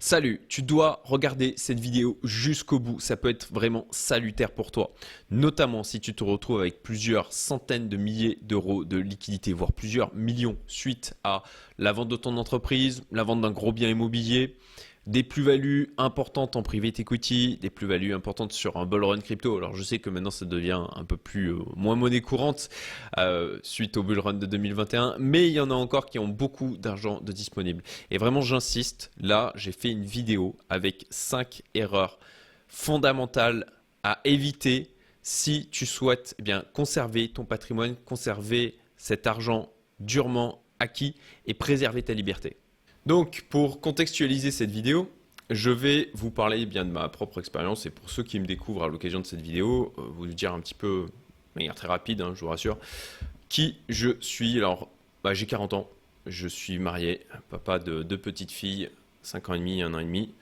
Salut, tu dois regarder cette vidéo jusqu'au bout, ça peut être vraiment salutaire pour toi, notamment si tu te retrouves avec plusieurs centaines de milliers d'euros de liquidité, voire plusieurs millions suite à la vente de ton entreprise, la vente d'un gros bien immobilier, des plus-values importantes en private equity, des plus-values importantes sur un bull run crypto. Alors je sais que maintenant ça devient un peu plus euh, moins monnaie courante euh, suite au bull run de 2021, mais il y en a encore qui ont beaucoup d'argent de disponible. Et vraiment j'insiste, là j'ai fait une vidéo avec 5 erreurs fondamentales à éviter si tu souhaites eh bien conserver ton patrimoine, conserver cet argent durement acquis et préserver ta liberté. Donc, pour contextualiser cette vidéo, je vais vous parler bien de ma propre expérience et pour ceux qui me découvrent à l'occasion de cette vidéo, euh, vous dire un petit peu, de manière très rapide, hein, je vous rassure, qui je suis. Alors, bah, j'ai 40 ans, je suis marié, papa de deux petites filles, 5 ans et demi et 1 an et demi.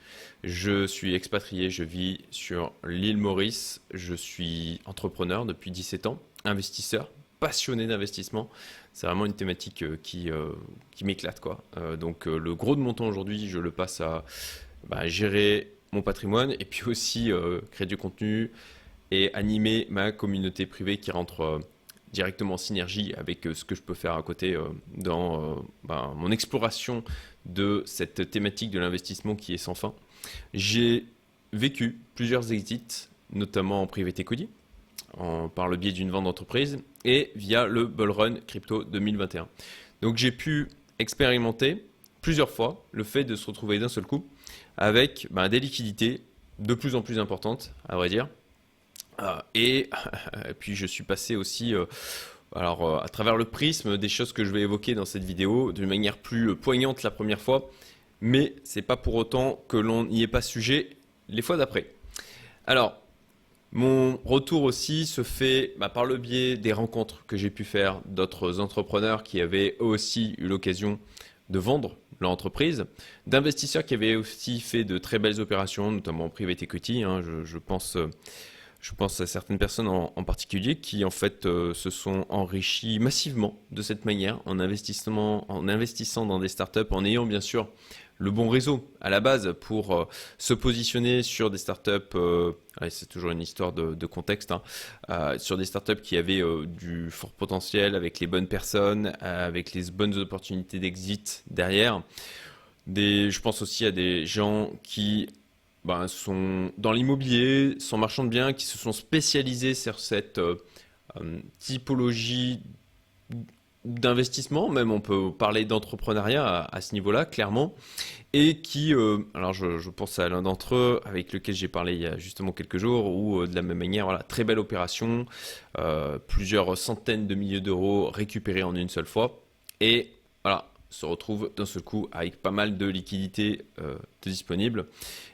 Je suis expatrié, je vis sur l'île Maurice, je suis entrepreneur depuis 17 ans, investisseur, passionné d'investissement. C'est vraiment une thématique euh, qui, euh, qui m'éclate. Euh, donc le gros de mon temps aujourd'hui, je le passe à bah, gérer mon patrimoine et puis aussi créer du contenu et animer ma communauté privée qui rentre directement en synergie avec ce que je peux faire à côté dans bah, mon exploration de cette thématique de l'investissement qui est sans fin. J'ai vécu plusieurs exits, notamment en private equity, par le biais d'une vente d'entreprise et via le Bull Run Crypto 2021. Donc j'ai pu expérimenter plusieurs fois le fait de se retrouver d'un seul coup avec ben, des liquidités de plus en plus importantes, à vrai dire. Euh, et, puis je suis passé aussi euh, alors, euh, à travers le prisme des choses que je vais évoquer dans cette vidéo d'une manière plus poignante la première fois, mais c'est pas pour autant que l'on n'y est pas sujet les fois d'après. Alors, mon retour aussi se fait bah, par le biais des rencontres que j'ai pu faire d'autres entrepreneurs qui avaient aussi eu l'occasion de vendre leur entreprise, d'investisseurs qui avaient aussi fait de très belles opérations, notamment en private equity. Hein, je, pense, je pense à certaines personnes en, particulier qui en fait euh, se sont enrichis massivement de cette manière en, en investissant dans des startups, en ayant bien sûr le bon réseau à la base pour euh, se positionner sur des startups, euh, c'est toujours une histoire de, contexte, hein, euh, sur des startups qui avaient du fort potentiel avec les bonnes personnes, avec les bonnes opportunités d'exit derrière. Je pense aussi à des gens qui ben, sont dans l'immobilier, sont marchands de biens, qui se sont spécialisés sur cette typologie d'investissement, même on peut parler d'entrepreneuriat à, ce niveau-là, clairement, et qui, euh, alors je, pense à l'un d'entre eux avec lequel j'ai parlé il y a justement quelques jours, où euh, de la même manière, voilà, très belle opération, euh, plusieurs centaines de milliers d'euros récupérés en une seule fois, et voilà, se retrouve d'un seul coup avec pas mal de liquidités disponibles.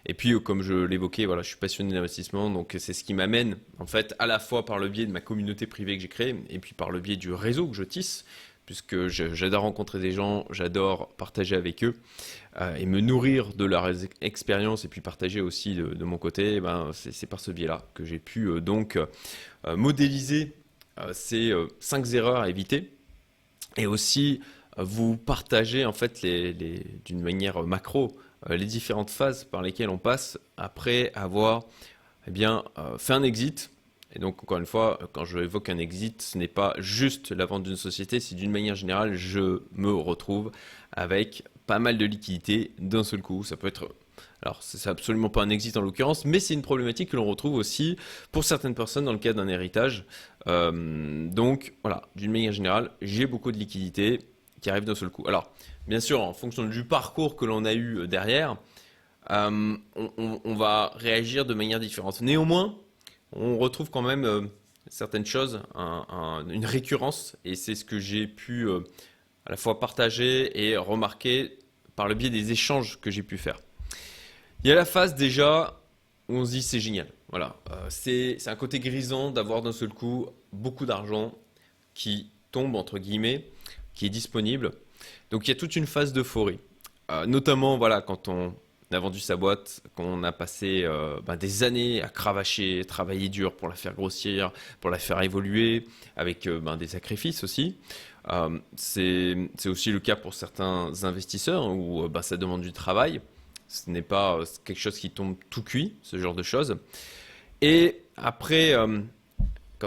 Et puis, comme je l'évoquais, voilà, je suis passionné d'investissement, donc c'est ce qui m'amène, en fait, à la fois par le biais de ma communauté privée que j'ai créée, et puis par le biais du réseau que je tisse, puisque j'adore rencontrer des gens, j'adore partager avec eux euh, et me nourrir de leur expérience et puis partager aussi de, mon côté. Eh ben, c'est par ce biais-là que j'ai pu euh, donc euh, modéliser ces cinq erreurs à éviter et aussi vous partager en fait d'une manière macro les différentes phases par lesquelles on passe après avoir eh bien, fait un exit et donc, encore une fois, quand je évoque un exit, ce n'est pas juste la vente d'une société, c'est d'une manière générale, je me retrouve avec pas mal de liquidités d'un seul coup. Ça peut être. Alors, c'est absolument pas un exit en l'occurrence, mais c'est une problématique que l'on retrouve aussi pour certaines personnes dans le cas d'un héritage. Euh, donc, voilà, d'une manière générale, j'ai beaucoup de liquidités qui arrivent d'un seul coup. Alors, bien sûr, en fonction du parcours que l'on a eu derrière, euh, on va réagir de manière différente. Néanmoins, on retrouve quand même euh, certaines choses, une récurrence, et c'est ce que j'ai pu euh, à la fois partager et remarquer par le biais des échanges que j'ai pu faire. Il y a la phase déjà où on se dit c'est génial. Voilà, euh, c'est un côté grisant d'avoir d'un seul coup beaucoup d'argent qui tombe entre guillemets, qui est disponible. Donc il y a toute une phase d'euphorie. notamment voilà quand on a vendu sa boîte, qu'on a passé euh, ben, des années à cravacher, travailler dur pour la faire grossir, pour la faire évoluer, avec euh, ben, des sacrifices aussi. Euh, c'est aussi le cas pour certains investisseurs où ben, ça demande du travail. Ce n'est pas quelque chose qui tombe tout cuit, ce genre de choses. Et après,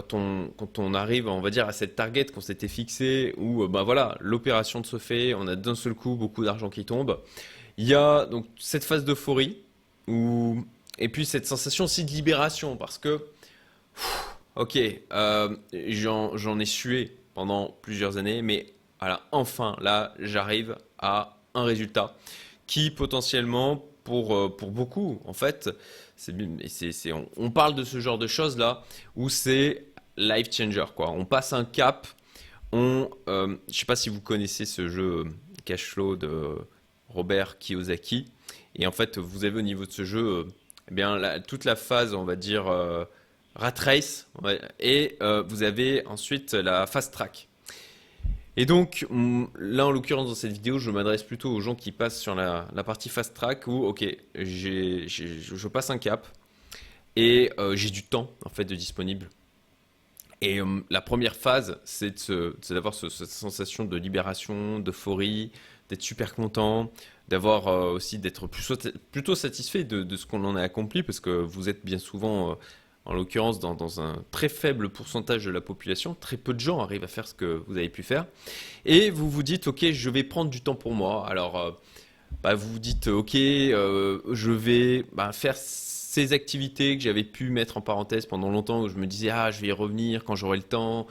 quand on, arrive, on va dire, à cette target qu'on s'était fixé, où bah voilà, l'opération se fait, on a d'un seul coup beaucoup d'argent qui tombe. Il y a donc cette phase d'euphorie, et puis cette sensation aussi de libération, parce que, ok, euh, j'en ai sué pendant plusieurs années, mais voilà, enfin, là, j'arrive à un résultat qui potentiellement, pour, euh, pour beaucoup, en fait, on, parle de ce genre de choses là où c'est life changer quoi. On passe un cap. On, euh, sais pas si vous connaissez ce jeu euh, Cash Flow de Robert Kiyosaki. Et en fait, vous avez au niveau de ce jeu, euh, eh bien toute la phase, on va dire rat race, et vous avez ensuite la fast track. Et donc, là, en l'occurrence, dans cette vidéo, je m'adresse plutôt aux gens qui passent sur la, partie fast track où, ok, je passe un cap et j'ai du temps, en fait, de disponible. Et euh, la première phase, c'est d'avoir cette sensation de libération, d'euphorie, d'être super content, d'avoir euh, aussi d'être plutôt satisfait de, ce qu'on en a accompli, parce que vous êtes bien souvent, euh, en l'occurrence, dans, un très faible pourcentage de la population, très peu de gens arrivent à faire ce que vous avez pu faire, et vous vous dites, ok, je vais prendre du temps pour moi. Alors, bah, vous vous dites, ok, je vais bah, faire ces activités que j'avais pu mettre en parenthèse pendant longtemps où je me disais ah je vais y revenir quand j'aurai le temps.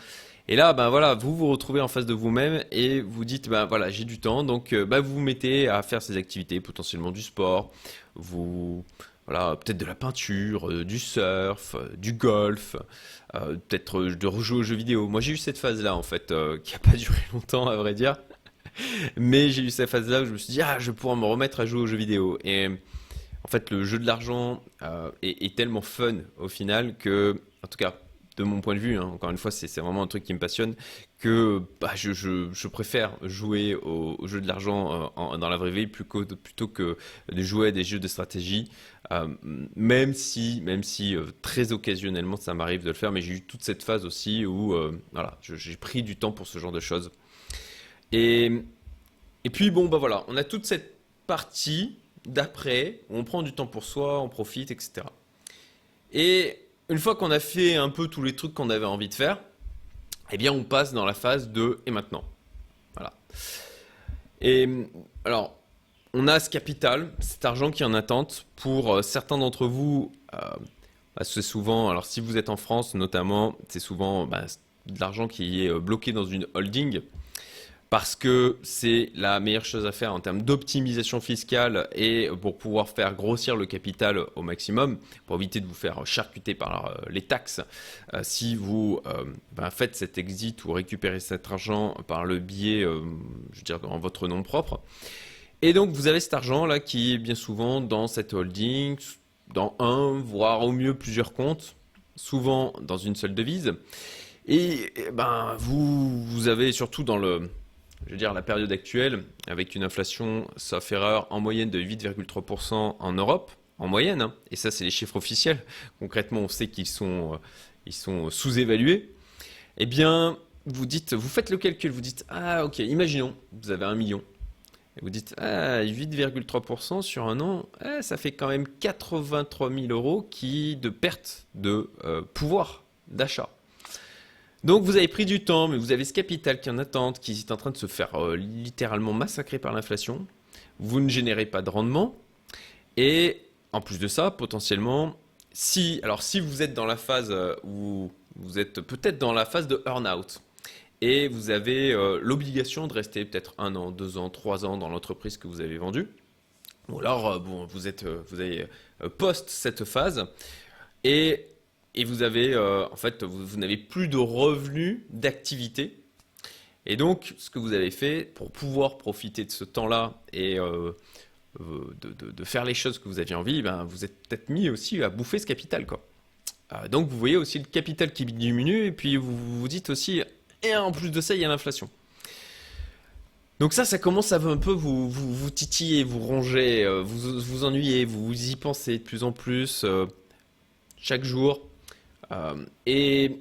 Et là ben voilà vous vous retrouvez en face de vous-même et vous dites ben voilà j'ai du temps. Donc euh, vous vous mettez à faire ces activités potentiellement du sport. Vous voilà peut-être de la peinture euh, du surf euh, du golf peut-être de rejouer aux jeux vidéo. Moi j'ai eu cette phase là en fait qui a pas duré longtemps à vrai dire. Mais j'ai eu cette phase là où je me suis dit ah je vais pouvoir me remettre à jouer aux jeux vidéo. Et en fait, le jeu de l'argent euh, est, tellement fun au final que, en tout cas, de mon point de vue, hein, encore une fois, c'est vraiment un truc qui me passionne, que bah, je, préfère jouer au, jeu de l'argent euh, dans la vraie vie plutôt, que de jouer à des jeux de stratégie, euh, même si, même si très occasionnellement ça m'arrive de le faire, mais j'ai eu toute cette phase aussi où voilà, j'ai pris du temps pour ce genre de choses. Et, et puis, bon, bah voilà, on a toute cette partie d'après, on prend du temps pour soi, on profite, etc. Et une fois qu'on a fait un peu tous les trucs qu'on avait envie de faire, eh bien on passe dans la phase de et maintenant. Voilà. Et alors, on a ce capital, cet argent qui est en attente. Pour euh, certains d'entre vous, euh, bah, c'est souvent, alors si vous êtes en France notamment, c'est souvent bah, de l'argent qui est euh, bloqué dans une holding parce que c'est la meilleure chose à faire en termes d'optimisation fiscale et pour pouvoir faire grossir le capital au maximum, pour éviter de vous faire charcuter par euh, les taxes. Euh, si vous euh, ben, faites cet exit ou récupérez cet argent par le biais, je veux dire, en votre nom propre. Et donc vous avez cet argent là qui est bien souvent dans cette holding, dans un, voire au mieux plusieurs comptes, souvent dans une seule devise. Et, ben vous, vous avez surtout dans le je veux dire, la période actuelle, avec une inflation, sauf erreur, en moyenne de 8,3% en Europe, en moyenne, hein, et ça c'est les chiffres officiels, concrètement on sait qu'ils sont, euh, sont sous-évalués, eh bien, vous dites, vous faites le calcul, vous dites, ah ok, imaginons, vous avez un million, et vous dites, ah, 8,3% sur un an, eh, ça fait quand même 83 000 euros qui, de perte de euh, pouvoir d'achat. Donc vous avez pris du temps, mais vous avez ce capital qui en attente, qui est en train de se faire euh, littéralement massacrer par l'inflation. Vous ne générez pas de rendement. Et en plus de ça, potentiellement, si, alors si vous êtes dans la phase euh, où vous êtes peut-être dans la phase de earn-out et vous avez euh, l'obligation de rester peut-être un an, deux ans, trois ans dans l'entreprise que vous avez vendue, ou alors bon, vous êtes, vous avez post cette phase et et vous avez euh, en fait vous, n'avez plus de revenus d'activité. Et donc ce que vous avez fait pour pouvoir profiter de ce temps-là et euh, euh, de, faire les choses que vous aviez envie, ben, vous êtes peut-être mis aussi à bouffer ce capital quoi. donc vous voyez aussi le capital qui diminue et puis vous vous dites aussi et en plus de ça il y a l'inflation. Donc ça, ça commence à un peu vous, vous, titiller, vous ronger, vous vous ennuyez, vous y pensez de plus en plus chaque jour. Euh, et,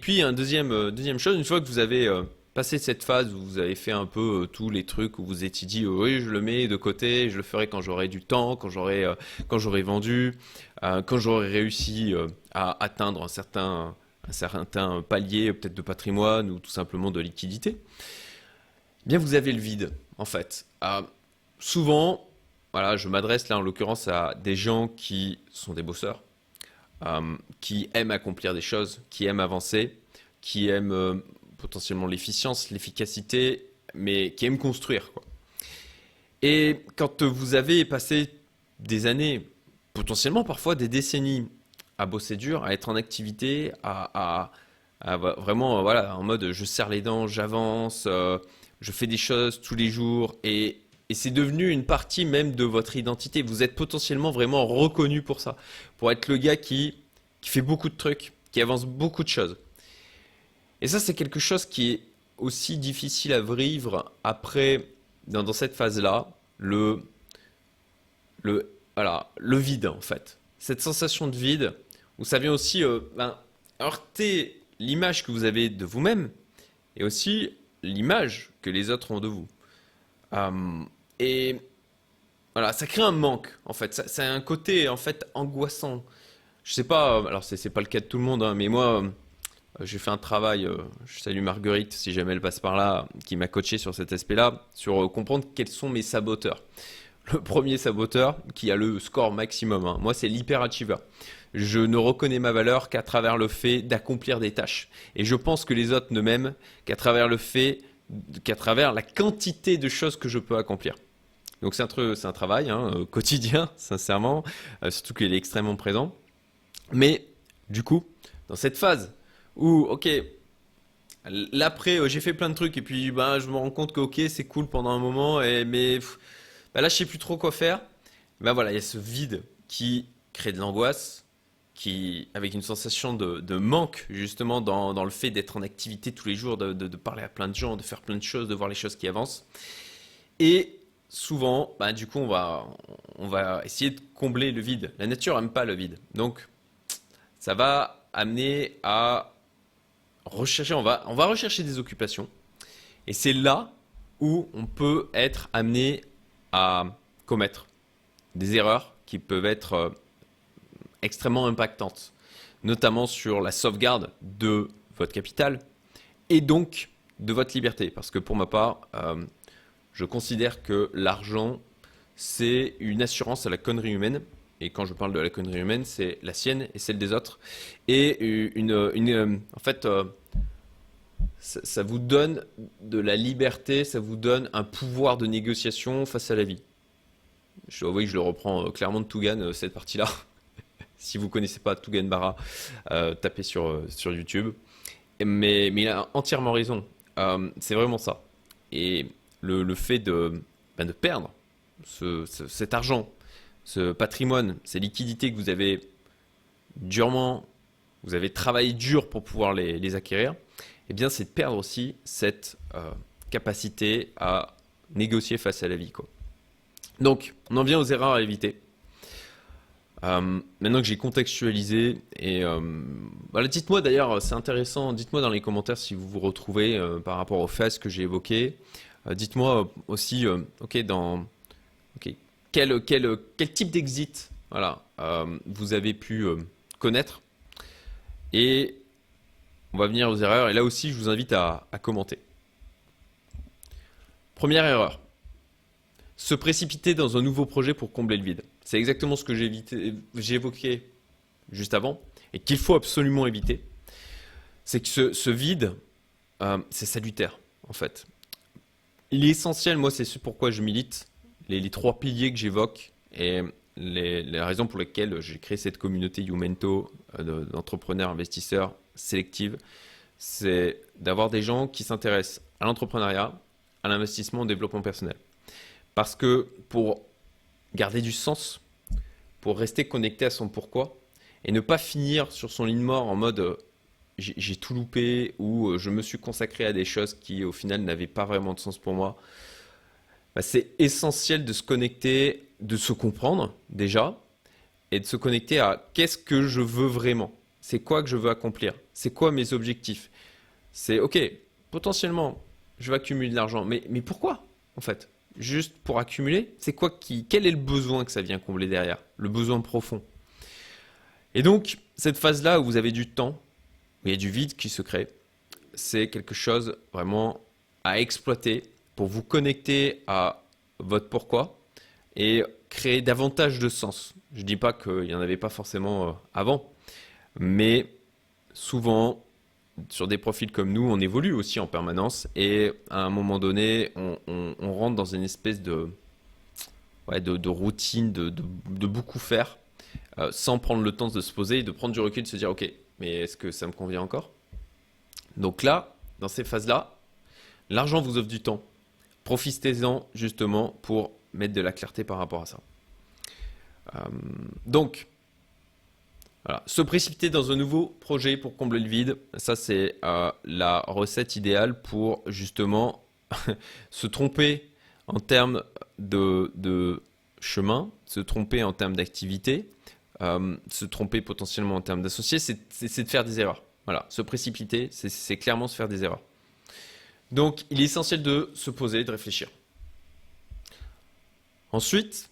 puis, un deuxième, euh, deuxième chose, une fois que vous avez euh, passé cette phase où vous avez fait un peu tous les trucs où vous étiez dit oui je le mets de côté, je le ferai quand j'aurai du temps, quand j'aurai quand j'aurai vendu, quand j'aurai réussi à atteindre un certain un certain palier peut-être de patrimoine ou tout simplement de liquidité. Eh bien vous avez le vide en fait. souvent voilà, je m'adresse là en l'occurrence à des gens qui sont des bosseurs, euh, qui aiment accomplir des choses, qui aiment avancer, qui aiment euh, potentiellement l'efficience, l'efficacité, mais qui aiment construire. Et quand vous avez passé des années, potentiellement parfois des décennies, à bosser dur, à être en activité, à, vraiment voilà en mode je serre les dents, j'avance, euh, je fais des choses tous les jours et et c'est devenu une partie même de votre identité. Vous êtes potentiellement vraiment reconnu pour ça, pour être le gars qui, qui fait beaucoup de trucs, qui avance beaucoup de choses. Et ça, c'est quelque chose qui est aussi difficile à vivre après, dans, cette phase-là, le, le, voilà, le vide en fait. Cette sensation de vide, où ça vient aussi euh, ben, heurter l'image que vous avez de vous-même et aussi l'image que les autres ont de vous. Euh, et voilà, ça crée un manque, en fait. Ça, a un côté, en fait, angoissant. Je sais pas, alors c'est pas le cas de tout le monde, hein, mais moi, euh, j'ai fait un travail, euh, je salue Marguerite, si jamais elle passe par là, qui m'a coaché sur cet aspect-là, sur euh, comprendre quels sont mes saboteurs. Le premier saboteur, qui a le score maximum, hein, moi, c'est l'hyperachiever. Je ne reconnais ma valeur qu'à travers le fait d'accomplir des tâches. Et je pense que les autres ne m'aiment qu'à travers le fait, qu'à travers la quantité de choses que je peux accomplir. Donc c'est un, travail hein, euh, quotidien, sincèrement, euh, surtout qu'il est extrêmement présent. Mais du coup, dans cette phase où, ok, l'après, euh, j'ai fait plein de trucs et puis ben, je me rends compte que, ok, c'est cool pendant un moment, mais ben là, je sais plus trop quoi faire. Ben voilà, il y a ce vide qui crée de l'angoisse, qui, avec une sensation de, manque justement dans, dans le fait d'être en activité tous les jours, de, de, parler à plein de gens, de faire plein de choses, de voir les choses qui avancent. Et souvent, bah, du coup, on va, on va essayer de combler le vide. La nature n'aime pas le vide. Donc, ça va amener à rechercher, on va, on va rechercher des occupations. Et c'est là où on peut être amené à commettre des erreurs qui peuvent être euh, extrêmement impactantes, notamment sur la sauvegarde de votre capital et donc de votre liberté. Parce que pour ma part, euh, je considère que l'argent, c'est une assurance à la connerie humaine. Et quand je parle de la connerie humaine, c'est la sienne et celle des autres. Et une, en fait, euh, ça, vous donne de la liberté, ça vous donne un pouvoir de négociation face à la vie. Je, oui, je le reprends euh, clairement de Tougan, euh, cette partie-là. si vous ne connaissez pas Tougan Barra, tapez sur, sur YouTube. Mais, mais il a entièrement raison. c'est vraiment ça. Et le, fait de, ben, de perdre cet argent, ce patrimoine, ces liquidités que vous avez durement, vous avez travaillé dur pour pouvoir les, acquérir, eh bien c'est de perdre aussi cette euh, capacité à négocier face à la vie. Quoi. Donc, on en vient aux erreurs à éviter. Euh, maintenant que j'ai contextualisé, et euh, voilà, dites-moi d'ailleurs, c'est intéressant, dites-moi dans les commentaires si vous vous retrouvez par rapport aux faces que j'ai évoquées. Euh, dites-moi aussi, euh, ok, dans quel, type d'exit voilà, euh, vous avez pu connaître. Et on va venir aux erreurs. Et là aussi, je vous invite à, commenter. Première erreur. Se précipiter dans un nouveau projet pour combler le vide. C'est exactement ce que j'ai évoqué juste avant et qu'il faut absolument éviter. C'est que ce, vide, c'est salutaire en fait. L'essentiel, moi, c'est ce pourquoi je milite, les, trois piliers que j'évoque et les, raisons pour lesquelles j'ai créé cette communauté Youmento euh, d'entrepreneurs investisseurs sélectifs, c'est d'avoir des gens qui s'intéressent à l'entrepreneuriat, à l'investissement, au développement personnel. Parce que pour garder du sens, pour rester connecté à son pourquoi, et ne pas finir sur son ligne mort en mode euh, j'ai tout loupé ou euh, je me suis consacré à des choses qui au final n'avaient pas vraiment de sens pour moi. Bah, c'est essentiel de se connecter, de se comprendre déjà et de se connecter à qu'est-ce que je veux vraiment. C'est quoi que je veux accomplir C'est quoi mes objectifs C'est ok, potentiellement, je vais accumuler de l'argent. Mais, mais pourquoi, en fait? Juste pour accumuler? C'est quoi qui. Quel est le besoin que ça vient combler derrière? Le besoin profond. Et donc, cette phase-là où vous avez du temps, il y a du vide qui se crée, c'est quelque chose vraiment à exploiter pour vous connecter à votre pourquoi et créer davantage de sens. Je ne dis pas qu'il n'y en avait pas forcément euh, avant, mais souvent, sur des profils comme nous, on évolue aussi en permanence et à un moment donné, on, rentre dans une espèce de, routine, de, beaucoup faire, euh, sans prendre le temps de se poser, de prendre du recul, de se dire, ok, mais est-ce que ça me convient encore? Donc là, dans ces phases-là, l'argent vous offre du temps. Profitez-en justement pour mettre de la clarté par rapport à ça. Euh, donc. Se précipiter dans un nouveau projet pour combler le vide, ça c'est euh, la recette idéale pour justement se tromper en termes de, chemin, se tromper en termes d'activité, euh, se tromper potentiellement en termes d'associés, c'est de faire des erreurs. Voilà, se précipiter, c'est clairement se faire des erreurs. Donc il est essentiel de se poser, de réfléchir. Ensuite,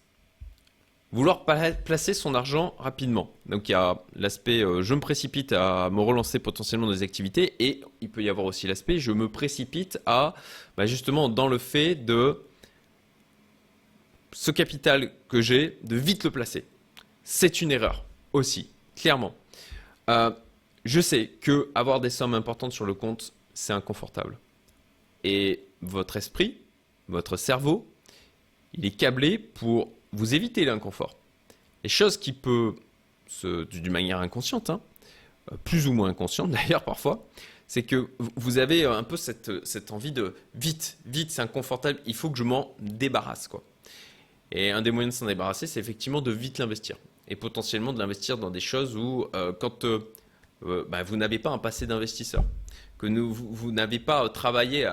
vouloir placer son argent rapidement. Donc il y a l'aspect euh, je me précipite à me relancer potentiellement dans des activités et il peut y avoir aussi l'aspect je me précipite à bah, justement dans le fait de ce capital que j'ai de vite le placer. C'est une erreur aussi, clairement. Euh, je sais que avoir des sommes importantes sur le compte, c'est inconfortable. Et votre esprit, votre cerveau, il est câblé pour vous évitez l'inconfort. Et chose qui peut, d'une manière inconsciente, hein, euh, plus ou moins inconsciente d'ailleurs parfois, c'est que vous avez un peu cette, cette envie de vite, vite, c'est inconfortable, il faut que je m'en débarrasse. quoi. Et un des moyens de s'en débarrasser, c'est effectivement de vite l'investir. Et potentiellement de l'investir dans des choses où, euh, quand euh, bah, vous n'avez pas un passé d'investisseur, que vous, n'avez pas travaillé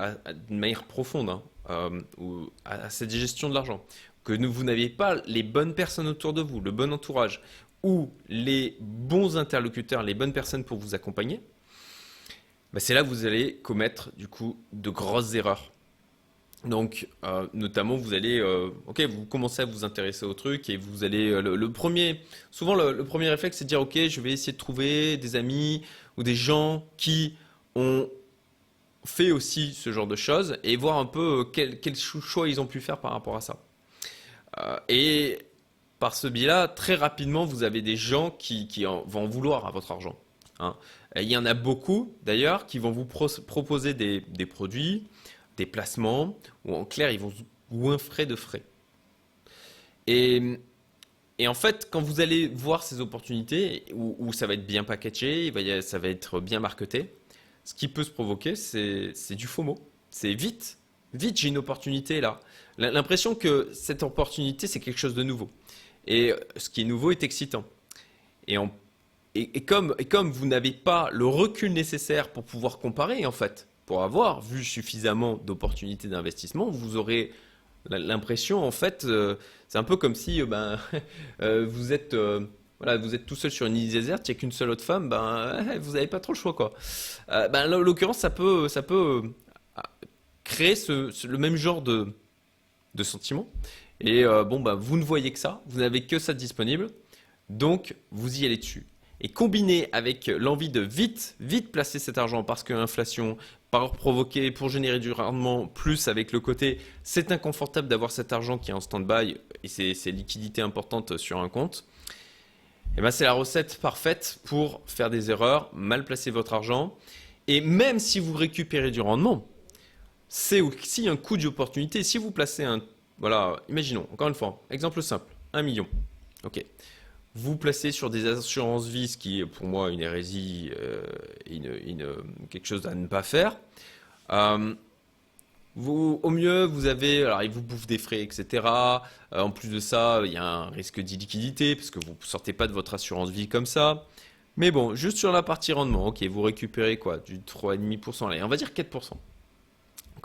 d'une manière profonde hein, ou à cette gestion de l'argent, que vous n'avez pas les bonnes personnes autour de vous, le bon entourage, ou les bons interlocuteurs, les bonnes personnes pour vous accompagner, bah, c'est là que vous allez commettre du coup de grosses erreurs. Donc, euh, notamment, vous allez, euh, ok, vous commencez à vous intéresser au truc et vous allez, euh, le, premier, souvent le, premier réflexe, c'est de dire, ok, je vais essayer de trouver des amis ou des gens qui ont fait aussi ce genre de choses et voir un peu quel, choix ils ont pu faire par rapport à ça. Et par ce biais-là, très rapidement, vous avez des gens qui, vont vouloir à votre argent. Hein. il y en a beaucoup, d'ailleurs, qui vont vous proposer des, produits, des placements, ou en clair, ils vont ou un frais de frais. Et, en fait, quand vous allez voir ces opportunités, où, ça va être bien packagé, ça va être bien marketé, ce qui peut se provoquer, c'est du mot. C'est vite, vite, j'ai une opportunité là. L'impression que cette opportunité, c'est quelque chose de nouveau. Et euh, ce qui est nouveau est excitant. Et, comme, vous n'avez pas le recul nécessaire pour pouvoir comparer, en fait, pour avoir vu suffisamment d'opportunités d'investissement, vous aurez l'impression, en fait, euh, c'est un peu comme si euh, ben, vous êtes... voilà, vous êtes tout seul sur une île déserte, il n'y a qu'une seule autre femme, ben, vous n'avez pas trop le choix. Quoi. ben, en l'occurrence, ça peut, ça peut créer le même genre de, de sentiments. Et euh, bon, bah, vous ne voyez que ça, vous n'avez que ça disponible, donc vous y allez dessus. Et combiné avec l'envie de vite, vite placer cet argent parce que l'inflation, par provoquer, pour générer du rendement, plus avec le côté, c'est inconfortable d'avoir cet argent qui est en stand-by et c'est liquidités importantes sur un compte. Et ben c'est la recette parfaite pour faire des erreurs, mal placer votre argent. Et même si vous récupérez du rendement, c'est aussi un coût d'opportunité. Si vous placez un... Voilà, imaginons, encore une fois, exemple simple, un million. Ok. Vous placez sur des assurances vie, ce qui est pour moi une hérésie, euh, quelque chose à ne pas faire. Euh, au mieux, vous avez, alors il vous bouffe des frais, etc. Euh, en plus de ça, il y a un risque d'illiquidité parce que vous ne sortez pas de votre assurance vie comme ça. Mais bon, juste sur la partie rendement, ok, vous récupérez quoi Du 3,5%, allez, on va dire 4%.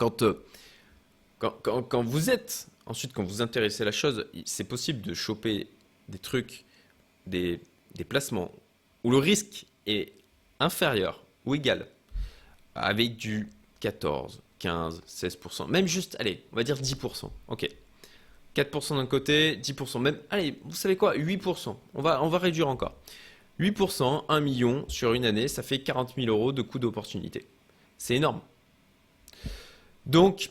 Euh, quand, quand, vous êtes, ensuite, quand vous intéressez la chose, c'est possible de choper des trucs, des, placements où le risque est inférieur ou égal avec du 14, 15, 16%, même juste, allez, on va dire 10%. Ok. 4% d'un côté, 10%, même, allez, vous savez quoi? 8%. On va, on va réduire encore. 8%, 1 million sur une année, ça fait 40 000 euros de coût d'opportunité. C'est énorme. Donc,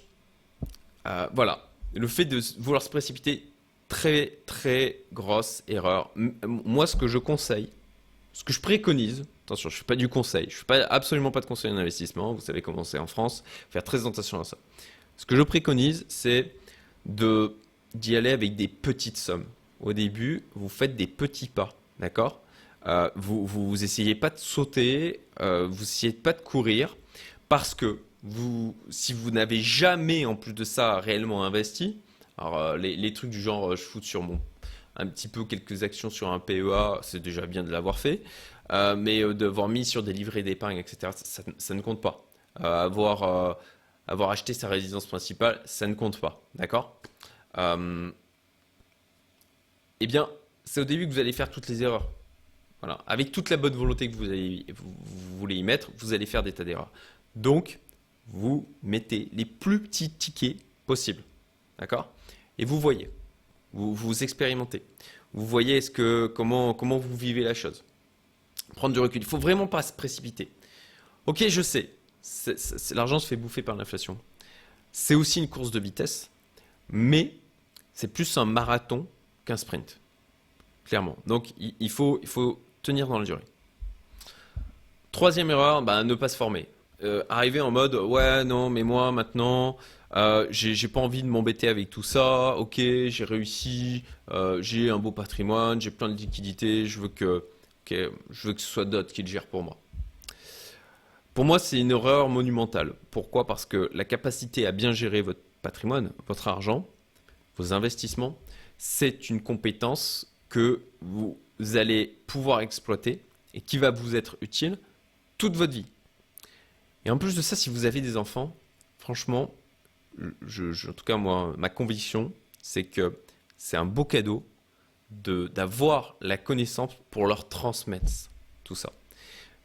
euh, voilà, le fait de vouloir se précipiter, très très grosse erreur. moi, ce que je conseille, ce que je préconise, attention, je ne fais pas du conseil, je ne fais pas, absolument pas de conseil en investissement, vous savez comment c'est en France, faire très attention à ça. Ce que je préconise, c'est d'y aller avec des petites sommes. Au début, vous faites des petits pas, d'accord? Euh, Vous vous essayez pas de sauter, euh, vous essayez pas de courir, parce que vous, si vous n'avez jamais en plus de ça réellement investi, alors euh, les, trucs du genre je fous sur mon un petit peu quelques actions sur un PEA, c'est déjà bien de l'avoir fait. Euh, mais euh, d'avoir mis sur des livrets d'épargne, etc., ça, ne compte pas. Euh, avoir, avoir acheté sa résidence principale, ça ne compte pas. D'accord? Eh bien, c'est au début que vous allez faire toutes les erreurs. Voilà. Avec toute la bonne volonté que vous, allez, vous, voulez y mettre, vous allez faire des tas d'erreurs. Donc, vous mettez les plus petits tickets possibles. D'accord? Et vous voyez. Vous, vous expérimentez. Vous voyez ce que, comment, comment vous vivez la chose. Prendre du recul. Il faut vraiment pas se précipiter. Ok, je sais. L'argent se fait bouffer par l'inflation. C'est aussi une course de vitesse, mais c'est plus un marathon qu'un sprint. Clairement. Donc il, faut, il faut tenir dans la durée. Troisième erreur, bah, ne pas se former. Euh, arriver en mode ouais non mais moi maintenant euh, j'ai pas envie de m'embêter avec tout ça. Ok, j'ai réussi, euh, j'ai un beau patrimoine, j'ai plein de liquidités. Je veux que, je veux que ce soit d'autres qui le gèrent pour moi. Pour moi, c'est une erreur monumentale. Pourquoi? Parce que la capacité à bien gérer votre patrimoine, votre argent, vos investissements, c'est une compétence que vous allez pouvoir exploiter et qui va vous être utile toute votre vie. Et en plus de ça, si vous avez des enfants, franchement, en tout cas moi, ma conviction, c'est que c'est un beau cadeau d'avoir la connaissance pour leur transmettre tout ça.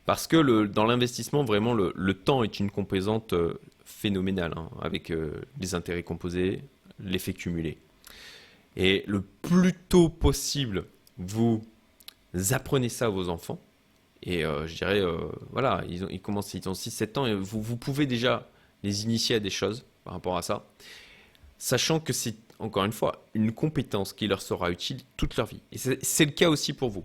Parce que dans l'investissement, vraiment, le, temps est une composante euh, phénoménale, hein, avec euh, les intérêts composés, l'effet cumulé. Et le plus tôt possible, vous apprenez ça à vos enfants. Et euh, je dirais, voilà, ils, ont, commencent, ils ont 6-7 ans, et vous pouvez déjà les initier à des choses par rapport à ça, sachant que c'est encore une fois une compétence qui leur sera utile toute leur vie. Et c'est le cas aussi pour vous.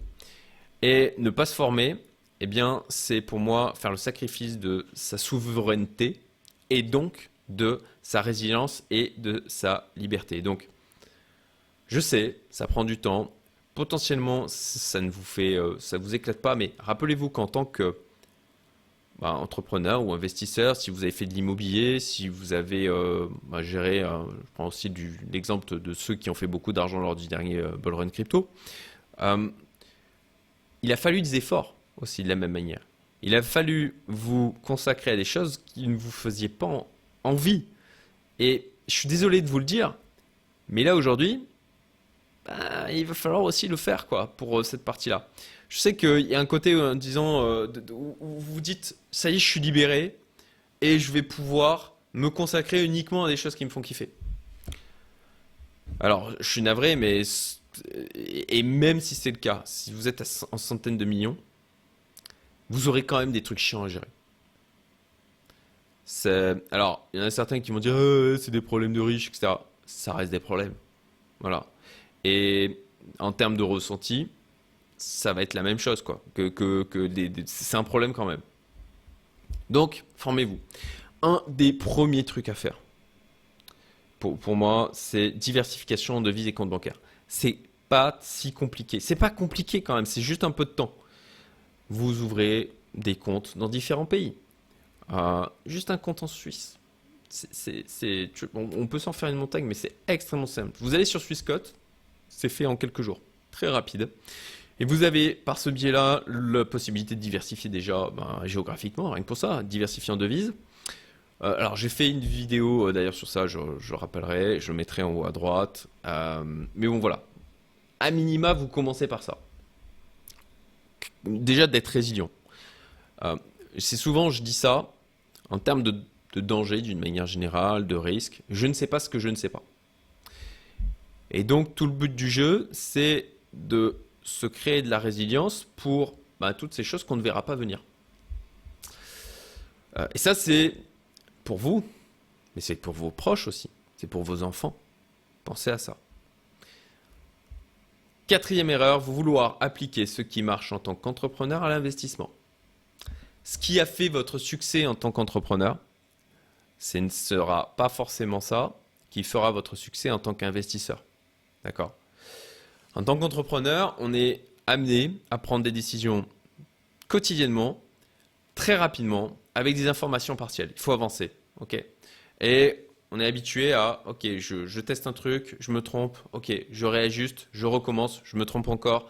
Et ne pas se former, eh bien, c'est pour moi faire le sacrifice de sa souveraineté et donc de sa résilience et de sa liberté. Donc, je sais, ça prend du temps. Potentiellement, ça ne vous fait, euh, ça vous éclate pas, mais rappelez-vous qu'en tant que bah, entrepreneur ou investisseur, si vous avez fait de l'immobilier, si vous avez euh, bah, géré, euh, je prends aussi l'exemple de ceux qui ont fait beaucoup d'argent lors du dernier euh, run crypto, il a fallu des efforts aussi de la même manière. Il a fallu vous consacrer à des choses qui ne vous faisiez pas envie. Et je suis désolé de vous le dire, mais là aujourd'hui, bah, il va falloir aussi le faire quoi pour cette partie-là je sais qu'il y a un côté en disant euh, où vous dites ça y est, je suis libéré et je vais pouvoir me consacrer uniquement à des choses qui me font kiffer. Alors, je suis navré, mais et même si c'est le cas, si vous êtes en centaines de millions, vous aurez quand même des trucs chiants à gérer. Alors, il y en a certains qui vont dire euh, c'est des problèmes de riches, etc. Ça reste des problèmes. Voilà. Et en termes de ressenti, ça va être la même chose, quoi. Que, c'est un problème quand même. Donc, formez-vous. Un des premiers trucs à faire, pour, moi, c'est diversification en devises et comptes bancaires. C'est pas si compliqué. C'est pas compliqué quand même, c'est juste un peu de temps. Vous ouvrez des comptes dans différents pays. Euh, juste un compte en Suisse. On, peut s'en faire une montagne, mais c'est extrêmement simple. Vous allez sur Swissquote, c'est fait en quelques jours. Très rapide. Et vous avez par ce biais-là la possibilité de diversifier déjà ben, géographiquement, rien que pour ça, diversifier en devises. Euh, alors j'ai fait une vidéo euh, d'ailleurs sur ça, je, rappellerai, je mettrai en haut à droite. Euh, mais bon voilà, à minima vous commencez par ça. Déjà d'être résilient. c'est souvent, je dis ça, en termes de de danger d'une manière générale, de risque. Je ne sais pas ce que je ne sais pas. Et donc tout le but du jeu, c'est de se créer de la résilience pour bah, toutes ces choses qu'on ne verra pas venir. Euh, et ça, c'est pour vous, mais c'est pour vos proches aussi, c'est pour vos enfants. Pensez à ça. Quatrième erreur, vous vouloir appliquer ce qui marche en tant qu'entrepreneur à l'investissement. Ce qui a fait votre succès en tant qu'entrepreneur, ce ne sera pas forcément ça qui fera votre succès en tant qu'investisseur. D'accord? En tant qu'entrepreneur, on est amené à prendre des décisions quotidiennement, très rapidement, avec des informations partielles. Il faut avancer. Et on est habitué à, ok, je, teste un truc, je me trompe, ok, je réajuste, je recommence, je me trompe encore,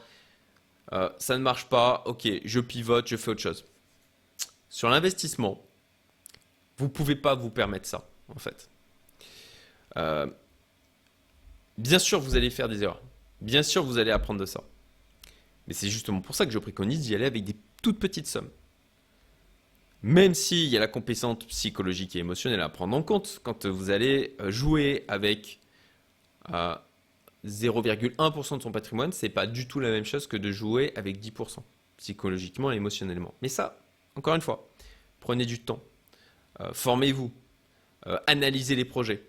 euh, ça ne marche pas, ok, je pivote, je fais autre chose. Sur l'investissement, vous ne pouvez pas vous permettre ça, en fait. Euh, bien sûr, vous allez faire des erreurs. Bien sûr, vous allez apprendre de ça. Mais c'est justement pour ça que je préconise d'y aller avec des toutes petites sommes. Même s'il y a la compétence psychologique et émotionnelle à prendre en compte, quand vous allez euh, jouer avec 0,1% euh, de son patrimoine, c'est pas du tout la même chose que de jouer avec 10% psychologiquement et émotionnellement. Mais ça, encore une fois, prenez du temps, euh, formez-vous, analysez les projets,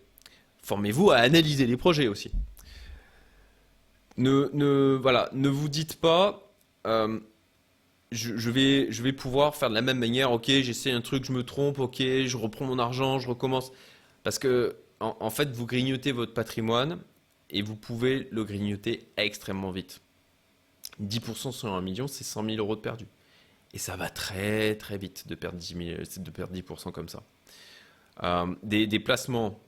formez-vous à analyser les projets aussi. Ne, ne, voilà, ne vous dites pas je, vais, je vais pouvoir faire de la même manière. Ok, j'essaie un truc, je me trompe. Ok, je reprends mon argent, je recommence. Parce que, en, fait, vous grignotez votre patrimoine et vous pouvez le grignoter extrêmement vite. 10% sur un million, c'est 100 000 euros de perdu. Et ça va très très vite de perdre 10%, de perdre 10 comme ça. Euh, des, placements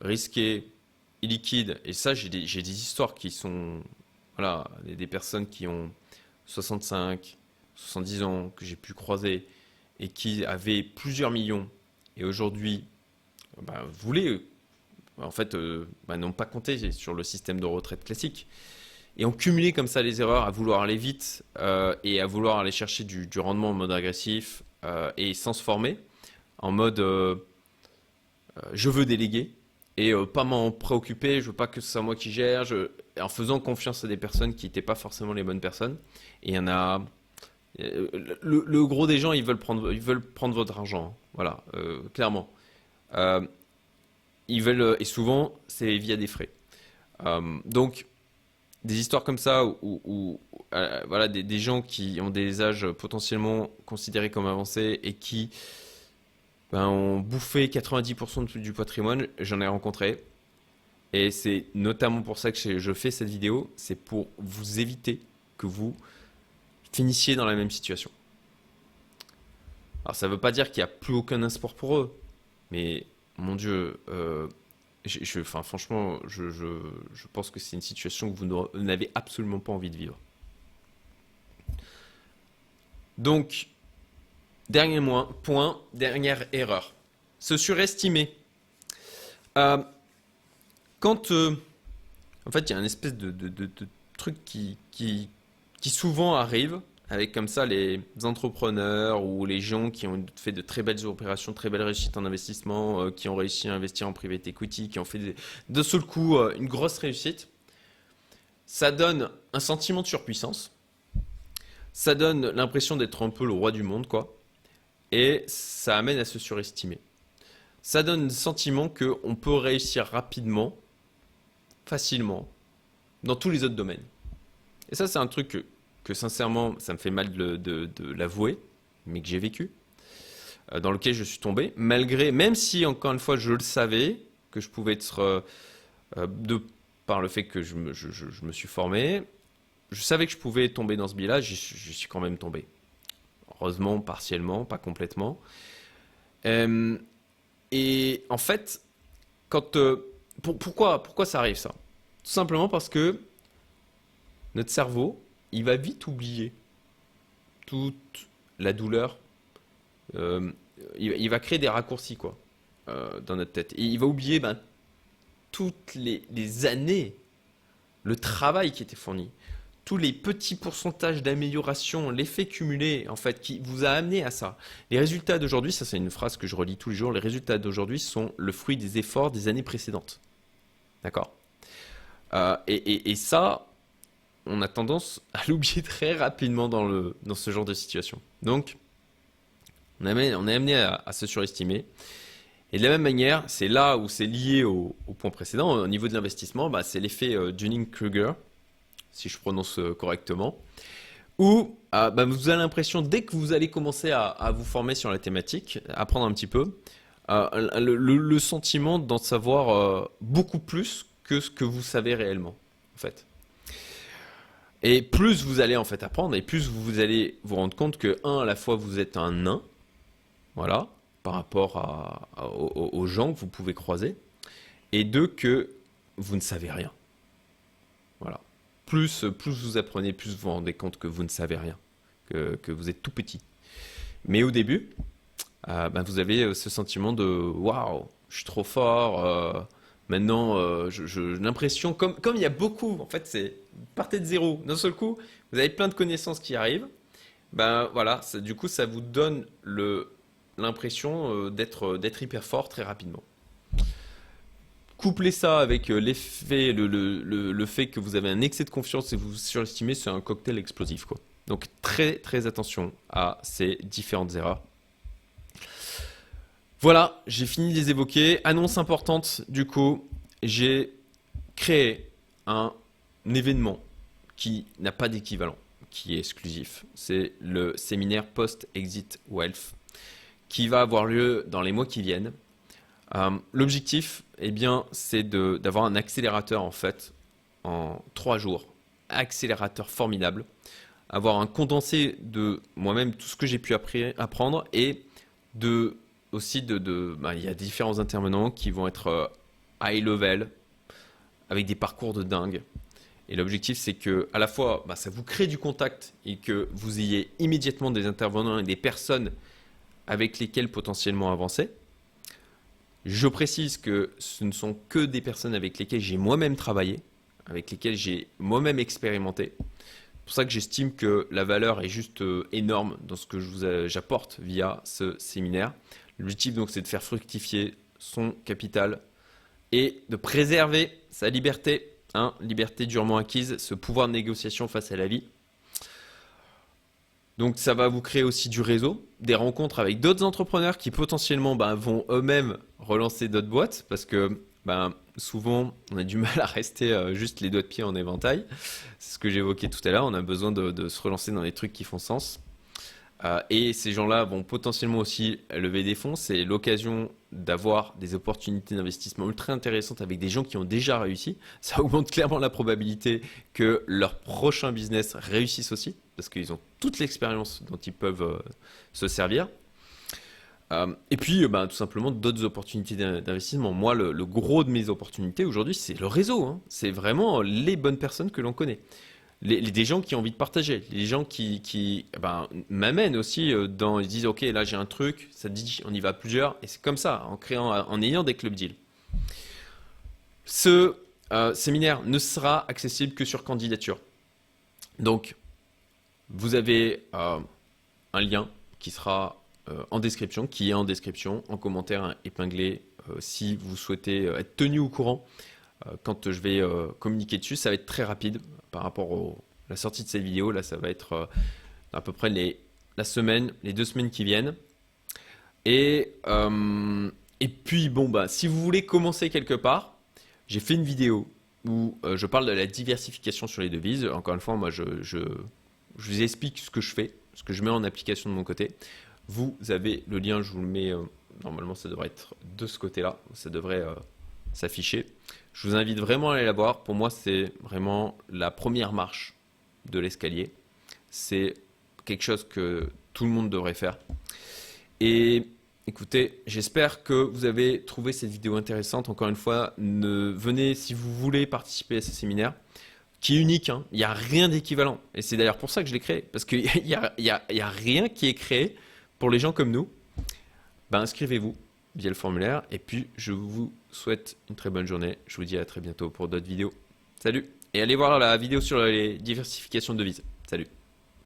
risqués, illiquides, et ça j'ai des, histoires qui sont... Voilà, des, personnes qui ont 65, 70 ans que j'ai pu croiser et qui avaient plusieurs millions. Et aujourd'hui bah, voulaient en fait euh, bah, n'ont pas compté sur le système de retraite classique. Et ont cumulé comme ça les erreurs à vouloir aller vite euh, et à vouloir aller chercher du, rendement en mode agressif euh, et sans se former en mode je veux déléguer et pas m'en préoccuper, je veux pas que ce soit moi qui gère, en faisant confiance à des personnes qui n'étaient pas forcément les bonnes personnes. Et il y en a euh, le, gros des gens, ils veulent prendre, ils veulent prendre votre argent. Hein. Voilà, euh, clairement. Euh, ils veulent, et souvent, c'est via des frais. donc, des histoires comme ça où, voilà, des, gens qui ont des âges potentiellement considérés comme avancés et qui ben, ont bouffé 90% du patrimoine, j'en ai rencontré. Et c'est notamment pour ça que je fais cette vidéo, c'est pour vous éviter que vous finissiez dans la même situation. Alors ça ne veut pas dire qu'il n'y a plus aucun espoir pour eux, mais mon Dieu, euh, franchement, je, je pense que c'est une situation que vous n'avez absolument pas envie de vivre. Donc, dernier point, dernière erreur, se surestimer. Euh, quand, euh, en fait, il y a une espèce de, truc qui, souvent arrive avec comme ça les entrepreneurs ou les gens qui ont fait de très belles opérations, très belles réussites en investissement, euh, qui ont réussi à investir en private equity, qui ont fait de seul coup une grosse réussite. Ça donne un sentiment de surpuissance. Ça donne l'impression d'être un peu le roi du monde, quoi. Et ça amène à se surestimer. Ça donne le sentiment qu'on peut réussir rapidement, facilement, dans tous les autres domaines. Et ça, c'est un truc que, sincèrement, ça me fait mal de, l'avouer, mais que j'ai vécu, euh, dans lequel je suis tombé, malgré, même si encore une fois je le savais, que je pouvais être, euh, euh, par le fait que je me, suis formé, je savais que je pouvais tomber dans ce biais-là, je suis quand même tombé. Heureusement, partiellement, pas complètement. et en fait, quand, pourquoi, pourquoi ça arrive ça? Tout simplement parce que notre cerveau, il va vite oublier toute la douleur. Euh, il, va créer des raccourcis quoi euh, dans notre tête. Et il va oublier ben, toutes les, années, le travail qui était fourni, tous les petits pourcentages d'amélioration, l'effet cumulé, en fait, qui vous a amené à ça. Les résultats d'aujourd'hui, ça c'est une phrase que je relis tous les jours, les résultats d'aujourd'hui sont le fruit des efforts des années précédentes. D'accord? Euh, et, ça, on a tendance à l'oublier très rapidement dans, le, dans ce genre de situation. Donc, on, est amené à, se surestimer. Et de la même manière, c'est là où c'est lié au, point précédent, au niveau de l'investissement, bah, c'est l'effet euh, Dunning-Kruger si je prononce euh, correctement, où euh, bah, vous avez l'impression, dès que vous allez commencer à, vous former sur la thématique, apprendre un petit peu, euh, le, sentiment d'en savoir beaucoup plus que ce que vous savez réellement, en fait. Et plus vous allez en fait apprendre, et plus vous allez vous rendre compte que, un, à la fois vous êtes un nain, voilà, par rapport aux gens que vous pouvez croiser, et deux, que vous ne savez rien. Plus, vous apprenez, plus vous vous rendez compte que vous ne savez rien, que, vous êtes tout petit. Mais au début, euh, ben, vous avez euh, ce sentiment de waouh, je suis trop fort. Euh, maintenant, l'impression, comme, il y a beaucoup, en fait, c'est partez de zéro. D'un seul coup, vous avez plein de connaissances qui arrivent. Ben voilà, du coup, ça vous donne l'impression d'être hyper fort très rapidement. Couplez ça avec euh, le, fait que vous avez un excès de confiance et vous surestimez, c'est un cocktail explosif. Donc très très attention à ces différentes erreurs. Voilà, j'ai fini de les évoquer. Annonce importante, du coup, j'ai créé un événement qui n'a pas d'équivalent, qui est exclusif. C'est le séminaire Post-Exit Wealth qui va avoir lieu dans les mois qui viennent. Euh, l'objectif, eh bien, c'est d'avoir un accélérateur en fait en trois jours. Accélérateur formidable. Avoir un condensé de moi-même tout ce que j'ai pu apprendre et de aussi de, bah, il y a différents intervenants qui vont être euh, high level avec des parcours de dingue. Et l'objectif, c'est que à la fois, bah, ça vous crée du contact et que vous ayez immédiatement des intervenants et des personnes avec lesquelles potentiellement avancer. Je précise que ce ne sont que des personnes avec lesquelles j'ai moi-même travaillé, avec lesquelles j'ai moi-même expérimenté. C'est pour ça que j'estime que la valeur est juste euh, énorme dans ce que j'apporte via ce séminaire. L'objectif donc c'est de faire fructifier son capital et de préserver sa liberté, hein, liberté durement acquise, ce pouvoir de négociation face à la vie. Donc ça va vous créer aussi du réseau, des rencontres avec d'autres entrepreneurs qui potentiellement bah, vont eux-mêmes relancer d'autres boîtes parce que bah, souvent on a du mal à rester euh, juste les doigts de pied en éventail. C'est ce que j'évoquais tout à l'heure, on a besoin de, se relancer dans des trucs qui font sens. Euh, et ces gens-là vont potentiellement aussi lever des fonds. C'est l'occasion d'avoir des opportunités d'investissement ultra intéressantes avec des gens qui ont déjà réussi. Ça augmente clairement la probabilité que leur prochain business réussisse aussi parce qu'ils ont toute l'expérience dont ils peuvent euh, se servir. Euh, et puis, euh, bah, tout simplement, d'autres opportunités d'investissement. Moi, le, gros de mes opportunités aujourd'hui, c'est le réseau. Hein. C'est vraiment les bonnes personnes que l'on connaît. Des gens qui ont envie de partager, les gens qui, eh ben, m'amènent aussi dans, ils disent, OK, là j'ai un truc, ça dit, on y va plusieurs, et c'est comme ça, en créant, en ayant des clubs deals. Ce séminaire ne sera accessible que sur candidature. Donc, vous avez euh, un lien qui sera euh, en description, qui est en description, en commentaire épinglé euh, si vous souhaitez être tenu au courant quand je vais communiquer dessus. Ça va être très rapide par rapport à la sortie de cette vidéo. Là, ça va être à peu près les, la semaine, les deux semaines qui viennent. Et, et puis, bon, bah, si vous voulez commencer quelque part, j'ai fait une vidéo où je parle de la diversification sur les devises. Encore une fois, moi, je vous explique ce que je fais, ce que je mets en application de mon côté. Vous avez le lien, je vous le mets, euh, normalement ça devrait être de ce côté-là, ça devrait euh, s'afficher. Je vous invite vraiment à aller la voir. Pour moi, c'est vraiment la première marche de l'escalier. C'est quelque chose que tout le monde devrait faire. Et écoutez, j'espère que vous avez trouvé cette vidéo intéressante. Encore une fois, ne, venez si vous voulez participer à ce séminaire qui est unique. Hein. Il n'y a rien d'équivalent. Et c'est d'ailleurs pour ça que je l'ai créé. Parce qu'il n'y a, y a, rien qui est créé pour les gens comme nous. Ben, inscrivez-vous via le formulaire. Et puis, je vous souhaite une très bonne journée. Je vous dis à très bientôt pour d'autres vidéos. Salut Et allez voir la vidéo sur les diversifications de devises. Salut